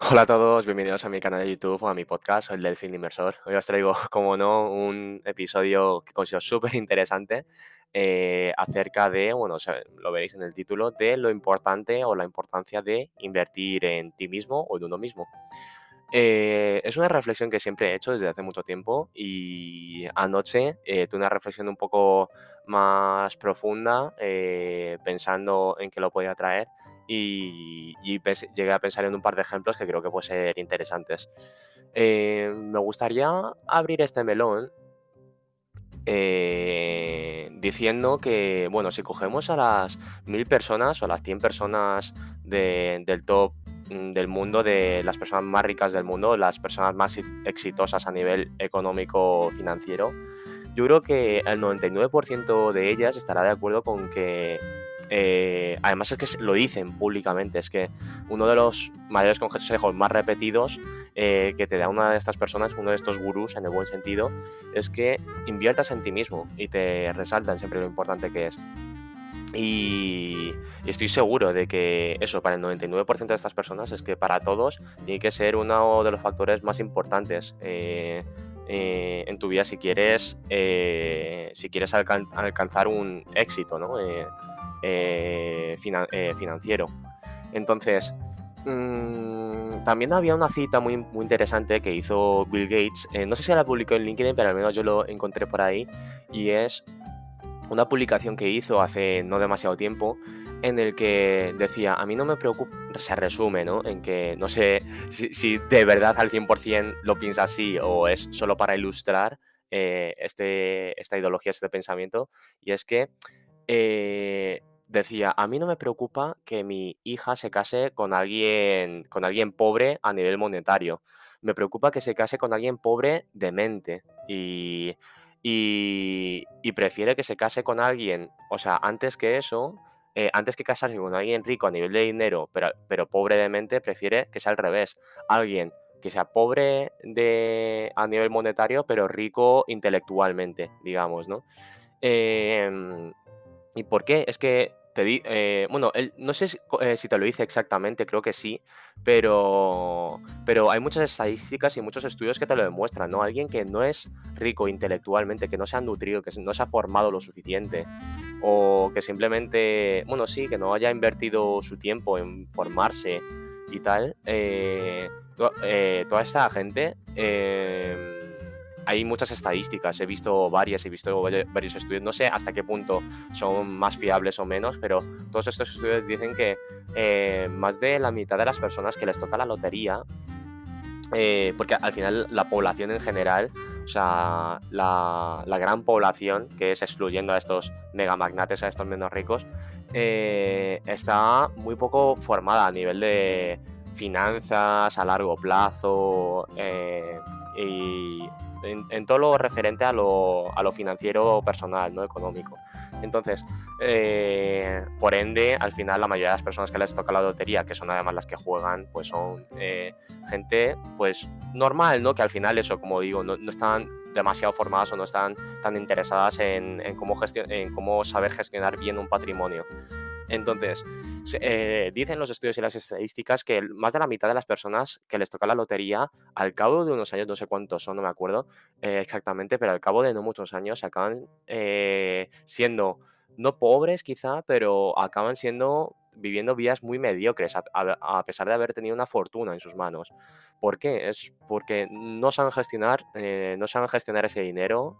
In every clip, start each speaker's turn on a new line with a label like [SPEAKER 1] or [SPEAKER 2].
[SPEAKER 1] Hola a todos, bienvenidos a mi canal de YouTube o a mi podcast, el Delfín Inversor. Hoy os traigo, como no, un episodio que considero súper interesante eh, acerca de, bueno, lo veréis en el título, de lo importante o la importancia de invertir en ti mismo o en uno mismo. Eh, es una reflexión que siempre he hecho desde hace mucho tiempo y anoche eh, tuve una reflexión un poco más profunda pensando en qué lo podía traer y, llegué a pensar en un par de ejemplos que creo que pueden ser interesantes. Eh, me gustaría abrir este melón eh, diciendo que, bueno, si cogemos a las mil personas o a las 100 personas del top mm, del mundo, de las personas más ricas del mundo, las personas más exitosas a nivel económico financiero, yo creo que el 99% de ellas estará de acuerdo con que eh, además es que lo dicen públicamente, es que uno de los mayores consejos más repetidos eh, que te da una de estas personas, uno de estos gurús en el buen sentido, es que inviertas en ti mismo y te resaltan siempre lo importante que es. Y, estoy seguro de que eso para el 99% de estas personas es que para todos tiene que ser uno de los factores más importantes eh, en tu vida si quieres, si quieres alcanzar un éxito, ¿no? Eh, eh, financiero. Entonces, mm, también había una cita muy, interesante que hizo Bill Gates, eh, no sé si la publicó en LinkedIn, pero al menos yo lo encontré por ahí, y es una publicación que hizo hace no demasiado tiempo en el que decía, a mí no me preocupa, se resume, ¿no? En que no sé si, de verdad al 100% lo piensa así o es solo para ilustrar este, esta ideología, este pensamiento, y es que decía, a mí no me preocupa que mi hija se case con alguien, con alguien pobre a nivel monetario. Me preocupa que se case con alguien pobre de mente. Y, y, prefiere que se case con alguien, o sea, antes que eso, eh, antes que casarse con alguien rico a nivel de dinero, pero, pero pobre de mente, prefiere que sea al revés. Alguien que sea pobre de, a nivel monetario, pero rico intelectualmente, digamos, ¿no? Em, ¿Y por qué? Es que te di, eh, bueno, no sé eh, si, te lo dice exactamente, creo que sí, pero, pero hay muchas estadísticas y muchos estudios que te lo demuestran, ¿no? Alguien que no es rico intelectualmente, que no se ha nutrido, que no se ha formado lo suficiente, o que simplemente, bueno, sí, que no haya invertido su tiempo en formarse y tal, eh, toda esta gente hay muchas estadísticas, he visto varias, he visto varios estudios, no sé hasta qué punto son más fiables o menos, pero todos estos estudios dicen que eh, más de la mitad de las personas que les toca la lotería, eh, porque al final la población en general, o sea, la, gran población, que es excluyendo a estos megamagnates, a estos menos ricos, eh, está muy poco formada a nivel de finanzas a largo plazo y en, todo lo referente a lo, a lo, financiero personal, no económico. Entonces, eh, por ende, al final la mayoría de las personas que les toca la lotería, que son además las que juegan, pues son eh, gente pues normal, ¿no? Que al final eso, como digo, no, no están demasiado formadas o no están tan interesadas en, en cómo, en cómo saber gestionar bien un patrimonio. Entonces, eh, dicen los estudios y las estadísticas que más de la mitad de las personas que les toca la lotería, al cabo de unos años, no sé cuántos son, no me acuerdo eh, exactamente, pero al cabo de no muchos años acaban eh, siendo, no pobres quizá, pero acaban siendo viviendo vidas muy mediocres a, pesar de haber tenido una fortuna en sus manos. ¿Por qué? Es porque no saben gestionar, no saben gestionar ese dinero,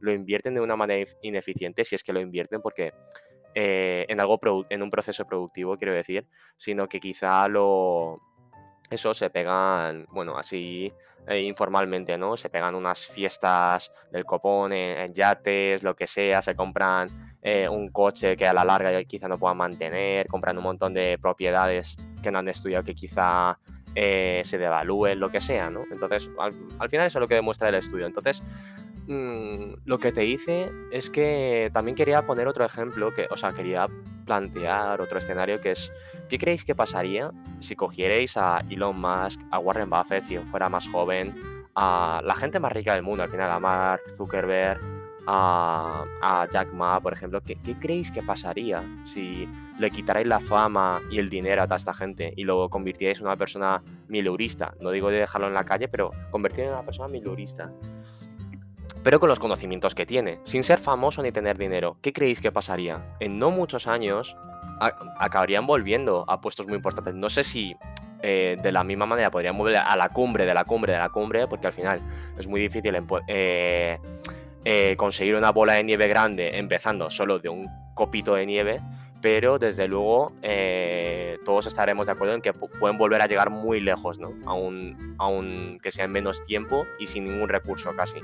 [SPEAKER 1] lo invierten de una manera ineficiente, si es que lo invierten, porque eh, en algo en un proceso productivo, quiero decir, sino que quizá lo eso se pegan, bueno, así eh, informalmente, ¿no? Se pegan unas fiestas del copón en, yates, lo que sea, se compran eh, un coche que a la larga quizá no puedan mantener, compran un montón de propiedades que no han estudiado que quizá se devalúen, lo que sea, ¿no? Entonces, al, al, final eso es lo que demuestra el estudio. Entonces, Mm, lo que te hice es que también quería poner otro ejemplo, que, o sea, quería plantear otro escenario que es, ¿qué creéis que pasaría si cogierais a Elon Musk, a Warren Buffett, si fuera más joven, a la gente más rica del mundo, al final a Mark Zuckerberg, a, Jack Ma, por ejemplo, ¿qué, creéis que pasaría si le quitarais la fama y el dinero a esta gente y lo convirtierais en una persona milurista? No digo de dejarlo en la calle, pero convertirlo en una persona milurista. Pero con los conocimientos que tiene, sin ser famoso ni tener dinero, ¿qué creéis que pasaría? En no muchos años acabarían volviendo a puestos muy importantes. No sé si eh, de la misma manera podrían volver a la cumbre de la cumbre de la cumbre, porque al final es muy difícil eh, eh, conseguir una bola de nieve grande empezando solo de un copito de nieve, pero desde luego todos estaremos de acuerdo en que pueden volver a llegar muy lejos, ¿no? Aún que sea en menos tiempo y sin ningún recurso casi,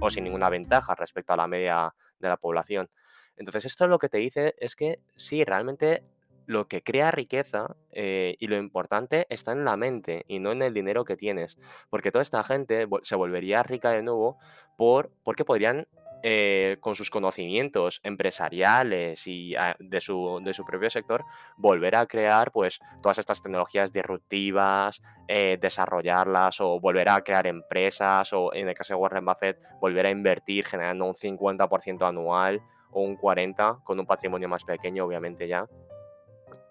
[SPEAKER 1] o sin ninguna ventaja respecto a la media de la población. Entonces esto lo que te dice es que sí, realmente lo que crea riqueza eh, y lo importante está en la mente y no en el dinero que tienes. Porque toda esta gente se volvería rica de nuevo por, porque podrían, eh, con sus conocimientos empresariales y ah, de, su, de, su, propio sector, volver a crear pues, todas estas tecnologías disruptivas, eh, desarrollarlas o volver a crear empresas o en el caso de Warren Buffett, volver a invertir generando un 50% anual o un 40% con un patrimonio más pequeño, obviamente ya.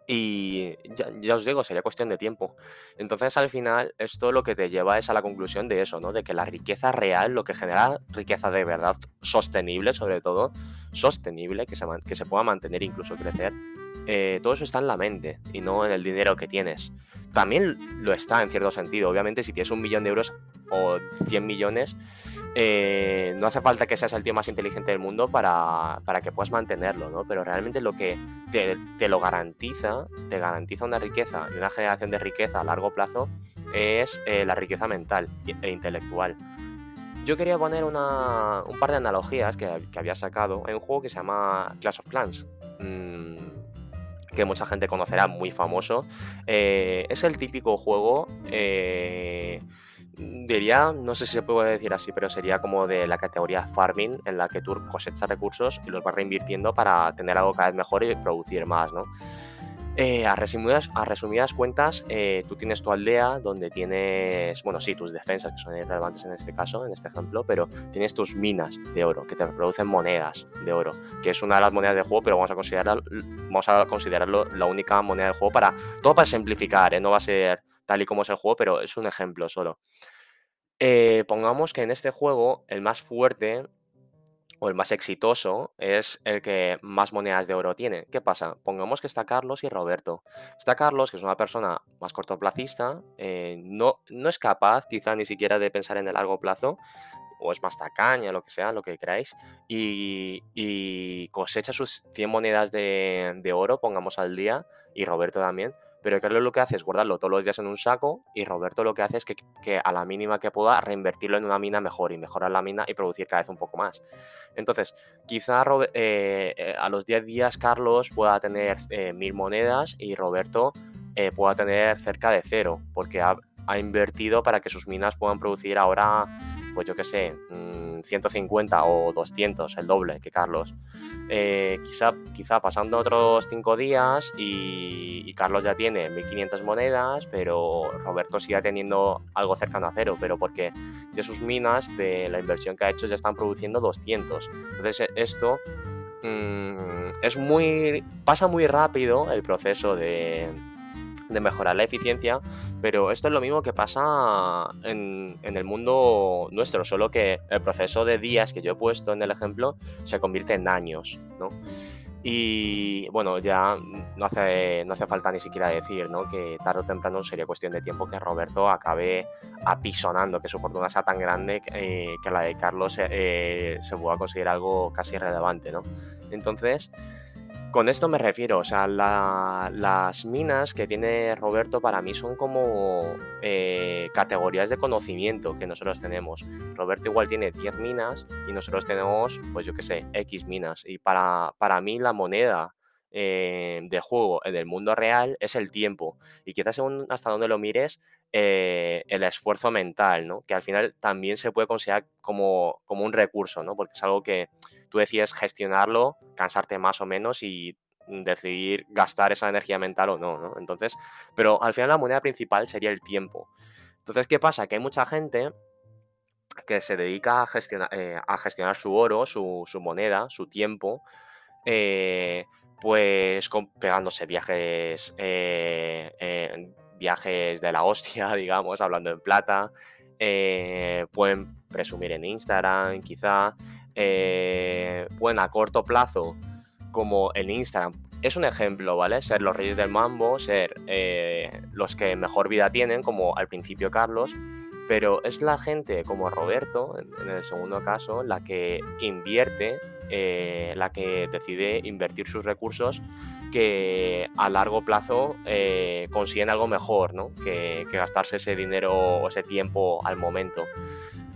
[SPEAKER 1] Y ya, os digo, sería cuestión de tiempo. Entonces, al final, esto lo que te lleva es a la conclusión de eso, ¿no? De que la riqueza real, lo que genera riqueza de verdad sostenible, sobre todo, sostenible, que se, que se pueda mantener, incluso crecer, eh, todo eso está en la mente y no en el dinero que tienes. También lo está en cierto sentido. Obviamente, si tienes un millón de euros o 100 millones, eh, no hace falta que seas el tío más inteligente del mundo para, que puedas mantenerlo, ¿no? Pero realmente lo que te, lo garantiza, te garantiza una riqueza y una generación de riqueza a largo plazo es eh, la riqueza mental e intelectual. Yo quería poner un par de analogías que, había sacado en un juego que se llama Clash of Clans. Mm, que mucha gente conocerá, muy famoso. Eh, es el típico juego diría, no sé si se puede decir así, pero sería como de la categoría farming, en la que tú cosechas recursos y los vas reinvirtiendo para tener algo cada vez mejor y producir más, ¿no? Eh, a, resumidas, a resumidas cuentas, eh, tú tienes tu aldea donde tienes, bueno, sí, tus defensas, que son relevantes en este caso, en este ejemplo, pero tienes tus minas de oro, que te producen monedas de oro, que es una de las monedas del juego, pero vamos a considerarlo, vamos a considerarlo la única moneda del juego para, todo para simplificar, ¿eh? no va a ser tal y como es el juego, pero es un ejemplo solo. Pongamos que en este juego el más fuerte o el más exitoso es el que más monedas de oro tiene. ¿Qué pasa? Pongamos que está Carlos y Roberto. Está Carlos, que es una persona más cortoplacista, eh, no, no es capaz quizá ni siquiera de pensar en el largo plazo, o es más tacaña, lo que sea, lo que queráis, y, cosecha sus 100 monedas de, de oro, pongamos al día, y Roberto también, pero Carlos lo que hace es guardarlo todos los días en un saco y Roberto lo que hace es que, a la mínima que pueda reinvertirlo en una mina mejor y mejorar la mina y producir cada vez un poco más. Entonces, quizá eh, eh, a los 10 días Carlos pueda tener eh, mil monedas y Roberto pueda tener cerca de cero, porque ha, ha invertido para que sus minas puedan producir ahora, pues yo qué sé, 150 mm, o 200, el doble que Carlos. Eh, quizá, quizá pasando otros 5 días y, Carlos ya tiene 1500 monedas, pero Roberto sigue teniendo algo cercano a cero, pero porque de sus minas, de la inversión que ha hecho, ya están produciendo 200. Entonces esto... Mm, es muy. pasa muy rápido el proceso de, de mejorar la eficiencia, pero esto es lo mismo que pasa en, el mundo nuestro, solo que el proceso de días que yo he puesto en el ejemplo se convierte en años, ¿no? Y bueno, ya no hace, no hace falta ni siquiera decir ¿no? que tarde o temprano sería cuestión de tiempo que Roberto acabe apisonando, que su fortuna sea tan grande que, eh, la de Carlos eh, se pueda conseguir algo casi irrelevante. ¿no? Entonces, con esto me refiero, o sea, las minas que tiene Roberto para mí son como eh, categorías de conocimiento que nosotros tenemos. Roberto igual tiene 10 minas y nosotros tenemos, pues yo qué sé, X minas. Y para, para mí la moneda eh, de juego en el mundo real es el tiempo. Y quizás según hasta donde lo mires, eh, el esfuerzo mental, ¿no? Que al final también se puede considerar como, como un recurso, ¿no? Porque es algo que tú decides gestionarlo, cansarte más o menos y decidir gastar esa energía mental o no, ¿no? Entonces, pero al final la moneda principal sería el tiempo. Entonces, ¿qué pasa? Que hay mucha gente que se dedica a gestionar, eh, a gestionar su oro, su, su moneda, su tiempo, pues pegándose viajes, eh, viajes de la hostia, digamos, hablando en plata. eh, pueden presumir en Instagram, quizá. eh, pueden a corto plazo, como en Instagram. Es un ejemplo, ¿vale? Ser los reyes del mambo, ser eh, los que mejor vida tienen, como al principio Carlos, pero es la gente como Roberto, en el segundo caso, la que invierte, eh, la que decide invertir sus recursos que a largo plazo eh, consiguen algo mejor, ¿no? Que, gastarse ese dinero o ese tiempo al momento.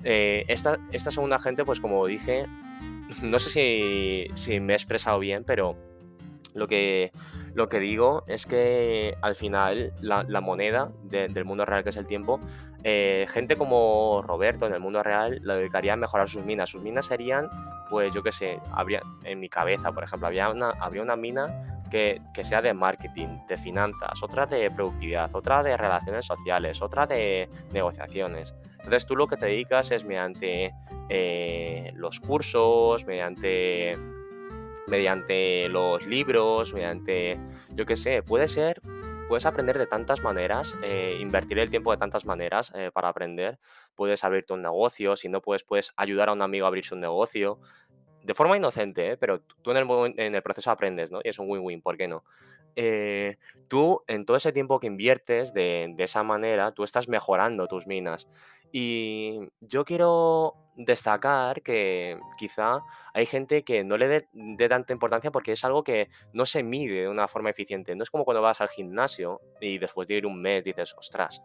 [SPEAKER 1] Eh, esta, segunda gente, pues como dije, no sé si, me he expresado bien, pero lo que, lo que digo es que al final la, la moneda de- del mundo real, que es el tiempo, eh, gente como Roberto en el mundo real lo dedicaría a mejorar sus minas. Sus minas serían, pues yo qué sé, habría, en mi cabeza, por ejemplo, habría una, habría una mina que, que sea de marketing, de finanzas, otra de productividad, otra de relaciones sociales, otra de negociaciones. Entonces tú lo que te dedicas es mediante eh, los cursos, mediante mediante los libros, mediante, yo qué sé, puede ser, puedes aprender de tantas maneras, eh, invertir el tiempo de tantas maneras eh, para aprender. Puedes abrirte un negocio, si no puedes, puedes ayudar a un amigo a abrirse un negocio. De forma inocente, ¿eh? pero tú en el, proceso aprendes, ¿no? Y es un win-win, ¿por qué no? Eh, tú, en todo ese tiempo que inviertes de, esa manera, tú estás mejorando tus minas. Y yo quiero destacar que quizá hay gente que no le dé tanta importancia porque es algo que no se mide de una forma eficiente. No es como cuando vas al gimnasio y después de ir un mes dices, ostras,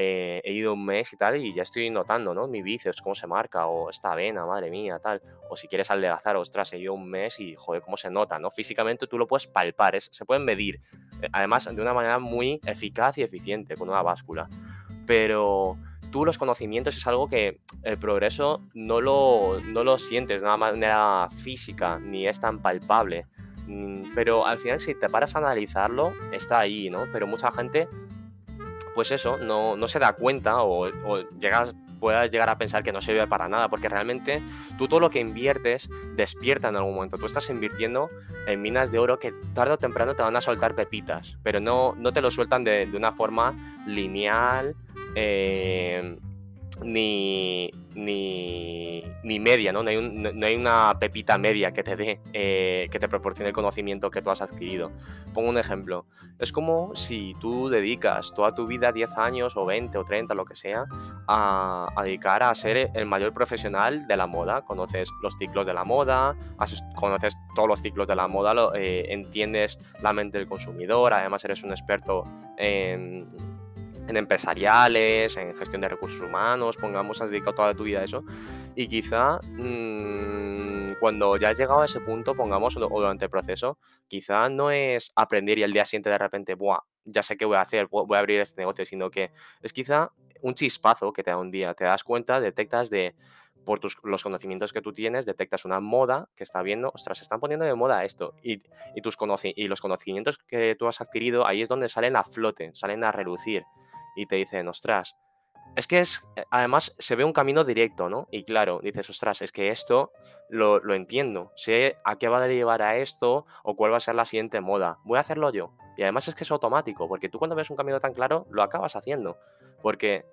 [SPEAKER 1] eh, he ido un mes y tal y ya estoy notando, ¿no? Mi bíceps, cómo se marca, o esta vena, madre mía, tal. O si quieres adelgazar, ostras, he ido un mes y, joder, cómo se nota, ¿no? Físicamente tú lo puedes palpar, es- se pueden medir. eh, Además, de una manera muy eficaz y eficiente, con una báscula. Pero tú los conocimientos es algo que el progreso no lo, no lo sientes de una manera física, ni es tan palpable. Mm, Pero al final, si te paras a analizarlo, está ahí, ¿no? Pero mucha gente, pues eso, no, no se da cuenta o, llegas, puedes llegar a pensar que no sirve para nada, porque realmente tú todo lo que inviertes despierta en algún momento. Tú estás invirtiendo en minas de oro que tarde o temprano te van a soltar pepitas, pero no, no te lo sueltan de, de una forma lineal. eh, ni, ni, ni media, ¿no? No hay, una pepita media que te dé, eh, que te proporcione el conocimiento que tú has adquirido. Pongo un ejemplo. Es como si tú dedicas toda tu vida, 10 años o 20 o 30, lo que sea, a, dedicar a ser el mayor profesional de la moda. Conoces los ciclos de la moda, conoces todos los ciclos de la moda, eh, entiendes la mente del consumidor, además eres un experto en en empresariales, en gestión de recursos humanos, pongamos, has dedicado toda tu vida a eso, y quizá mm, cuando ya has llegado a ese punto, pongamos, o durante el proceso, quizá no es aprender y al día siguiente de repente, Buah, ya sé qué voy a hacer, vo- voy a abrir este negocio, sino que es quizá un chispazo que te da un día, te das cuenta, detectas de, por tus, los conocimientos que tú tienes, detectas una moda que está viendo, ostras, se están poniendo de moda esto, y, y, tus y los conocimientos que tú has adquirido, ahí es donde salen a flote, salen a relucir y te dicen, ostras, es que es, eh, además se ve un camino directo, ¿no? Y claro, dices, ostras, es que esto lo, lo entiendo, sé a qué va a llevar a esto o cuál va a ser la siguiente moda, voy a hacerlo yo. Y además es que es automático, porque tú cuando ves un camino tan claro, lo acabas haciendo. Porque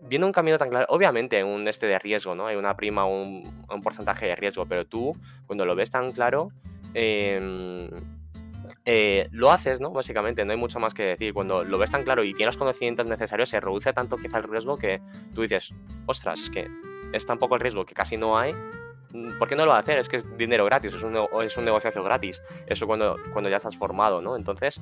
[SPEAKER 1] viendo un camino tan claro, obviamente un este de riesgo, ¿no? Hay una prima, un, un porcentaje de riesgo, pero tú cuando lo ves tan claro, em, eh, lo haces, ¿no? Básicamente, no hay mucho más que decir. Cuando lo ves tan claro y tienes los conocimientos necesarios, se reduce tanto quizá el riesgo que tú dices, ostras, es que es tan poco el riesgo que casi no hay. mm, ¿Por qué no lo va a hacer? Es que es dinero gratis, es un, es un negociazo gratis. Eso cuando, cuando ya estás formado, ¿no? Entonces,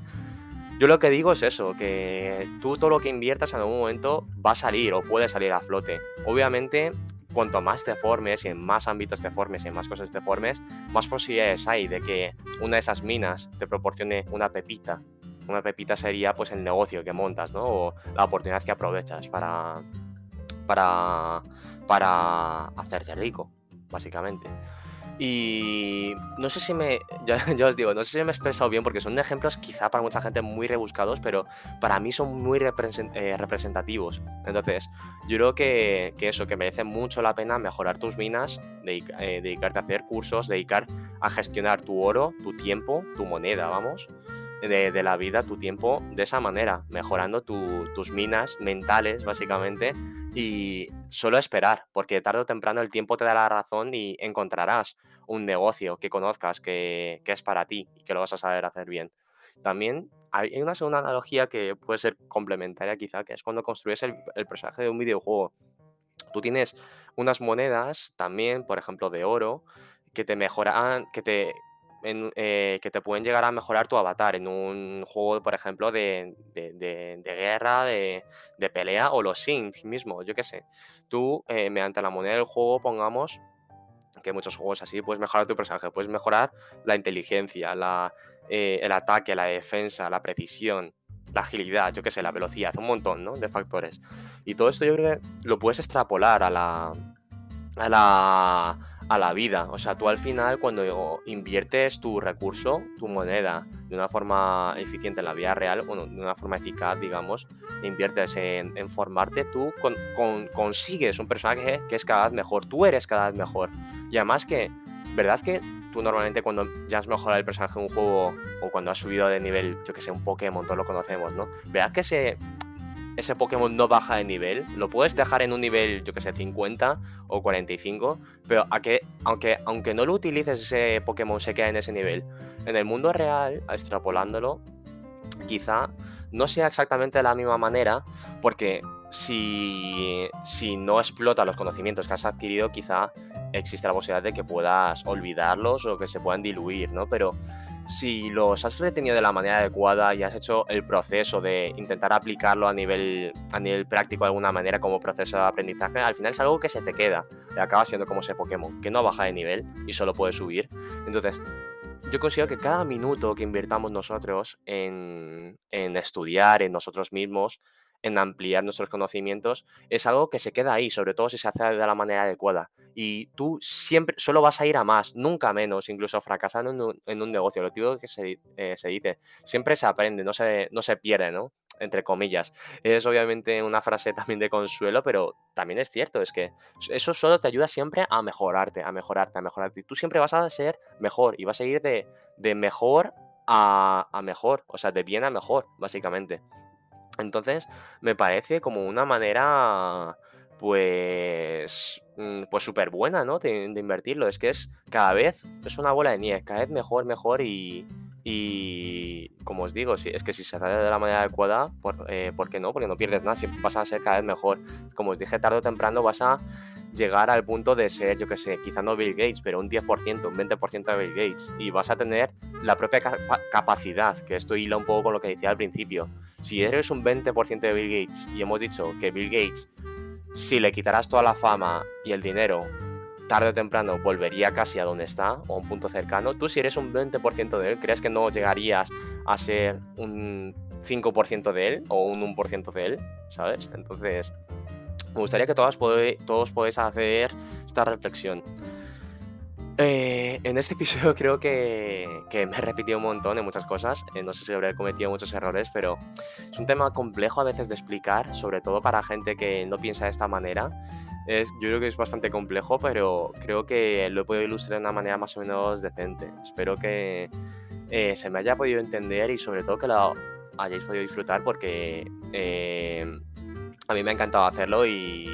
[SPEAKER 1] yo lo que digo es eso, que tú todo lo que inviertas en algún momento va a salir o puede salir a flote. Obviamente, cuanto más te formes y en más ámbitos te formes y en más cosas te formes, más posibilidades hay de que una de esas minas te proporcione una pepita. Una pepita sería pues el negocio que montas, ¿no? O la oportunidad que aprovechas para, para, para hacerte rico, básicamente. Y no sé si me, ya, os digo, no sé si me he expresado bien porque son ejemplos quizá para mucha gente muy rebuscados, pero para mí son muy eh, representativos. Entonces, yo creo que, que eso, que merece mucho la pena mejorar tus minas, eh, dedicarte a hacer cursos, dedicar a gestionar tu oro, tu tiempo, tu moneda, vamos, de, la vida, tu tiempo, de esa manera, mejorando tu- tus minas mentales, básicamente, y solo esperar, porque tarde o temprano el tiempo te da la razón y encontrarás un negocio que conozcas que, que es para ti y que lo vas a saber hacer bien. También hay una segunda analogía que puede ser complementaria quizá, que es cuando construyes el, el personaje de un videojuego. Tú tienes unas monedas también, por ejemplo, de oro, que te mejoran, que te, en- eh, que te pueden llegar a mejorar tu avatar en un juego, por ejemplo, de, de- de- guerra, de, de pelea o los Sims mismo, yo qué sé. Tú, eh, mediante la moneda del juego, pongamos que muchos juegos así puedes mejorar tu personaje, puedes mejorar la inteligencia, la, eh, el ataque, la defensa, la precisión, la agilidad, yo qué sé, la velocidad, un montón ¿no? de factores. Y todo esto yo creo que lo puedes extrapolar a la, a la, a la vida. O sea, tú al final cuando inviertes tu recurso, tu moneda, de una forma eficiente en la vida real, bueno, de una forma eficaz, digamos, inviertes en, formarte, tú con- con- consigues un personaje que es cada vez mejor, tú eres cada vez mejor. Y además que, ¿verdad que tú normalmente cuando ya has mejorado el personaje en un juego o cuando has subido de nivel, yo que sé, un Pokémon, todos lo conocemos, ¿no? ¿Verdad que ese, ese Pokémon no baja de nivel? Lo puedes dejar en un nivel, yo que sé, 50 o 45, pero a que, aunque, aunque no lo utilices, ese Pokémon se queda en ese nivel. En el mundo real, extrapolándolo, quizá no sea exactamente de la misma manera, porque si, si no explota los conocimientos que has adquirido, quizá existe la posibilidad de que puedas olvidarlos o que se puedan diluir, ¿no? Pero si los has retenido de la manera adecuada y has hecho el proceso de intentar aplicarlo a nivel, a nivel práctico de alguna manera como proceso de aprendizaje, al final es algo que se te queda acaba siendo como ese Pokémon, que no baja de nivel y solo puede subir. Entonces, yo considero que cada minuto que invirtamos nosotros en, en estudiar en nosotros mismos, en ampliar nuestros conocimientos, es algo que se queda ahí, sobre todo si se hace de la manera adecuada. Y tú siempre, solo vas a ir a más, nunca menos, incluso fracasando en un, en un negocio. Lo típico que se, eh, se dice, siempre se aprende, no se, no se pierde, ¿no? Entre comillas. Es obviamente una frase también de consuelo, pero también es cierto, es que eso solo te ayuda siempre a mejorarte, a mejorarte, a mejorarte. Y tú siempre vas a ser mejor y vas a ir de, de mejor a, a mejor, o sea, de bien a mejor, básicamente. Entonces, me parece como una manera, pues, mm, pues súper buena, ¿no? De, de invertirlo. Es que es cada vez, es una bola de nieve, cada vez mejor, mejor y, y como os digo, es que si se hace de la manera adecuada, ¿por, eh, ¿por qué no? Porque no pierdes nada, siempre vas a ser cada vez mejor. Como os dije, tarde o temprano vas a llegar al punto de ser, yo qué sé, quizá no Bill Gates, pero un 10%, un 20% de Bill Gates. Y vas a tener la propia capa- capacidad, que esto hila un poco con lo que decía al principio. Si eres un 20% de Bill Gates y hemos dicho que Bill Gates, si le quitaras toda la fama y el dinero, tarde o temprano volvería casi a donde está o a un punto cercano, tú si eres un 20% de él, ¿crees que no llegarías a ser un 5% de él o un 1% de él? ¿Sabes? Entonces, me gustaría que todas todos podáis hacer esta reflexión. Eh, en este episodio creo que, me he repetido un montón en muchas cosas. eh, no sé si habré cometido muchos errores, pero es un tema complejo a veces de explicar, sobre todo para gente que no piensa de esta manera. Es, yo creo que es bastante complejo, pero creo que lo he podido ilustrar de una manera más o menos decente. Espero que eh, se me haya podido entender y sobre todo que lo hayáis podido disfrutar porque a mí me ha encantado hacerlo y,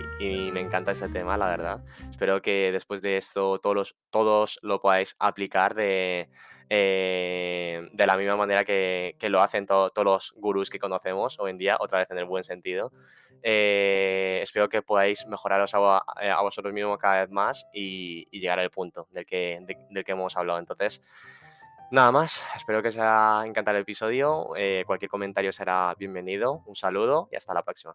[SPEAKER 1] me encanta este tema, la verdad. Espero que después de esto todos, todos lo podáis aplicar de, eh, de la misma manera que, que lo hacen to- todos los gurús que conocemos hoy en día, otra vez en el buen sentido. Eh, espero que podáis mejoraros a, vo- a vosotros mismos cada vez más y, llegar al punto del que, de- del que hemos hablado. Entonces, nada más, espero que os haya encantado el episodio. eh, cualquier comentario será bienvenido. Un saludo y hasta la próxima.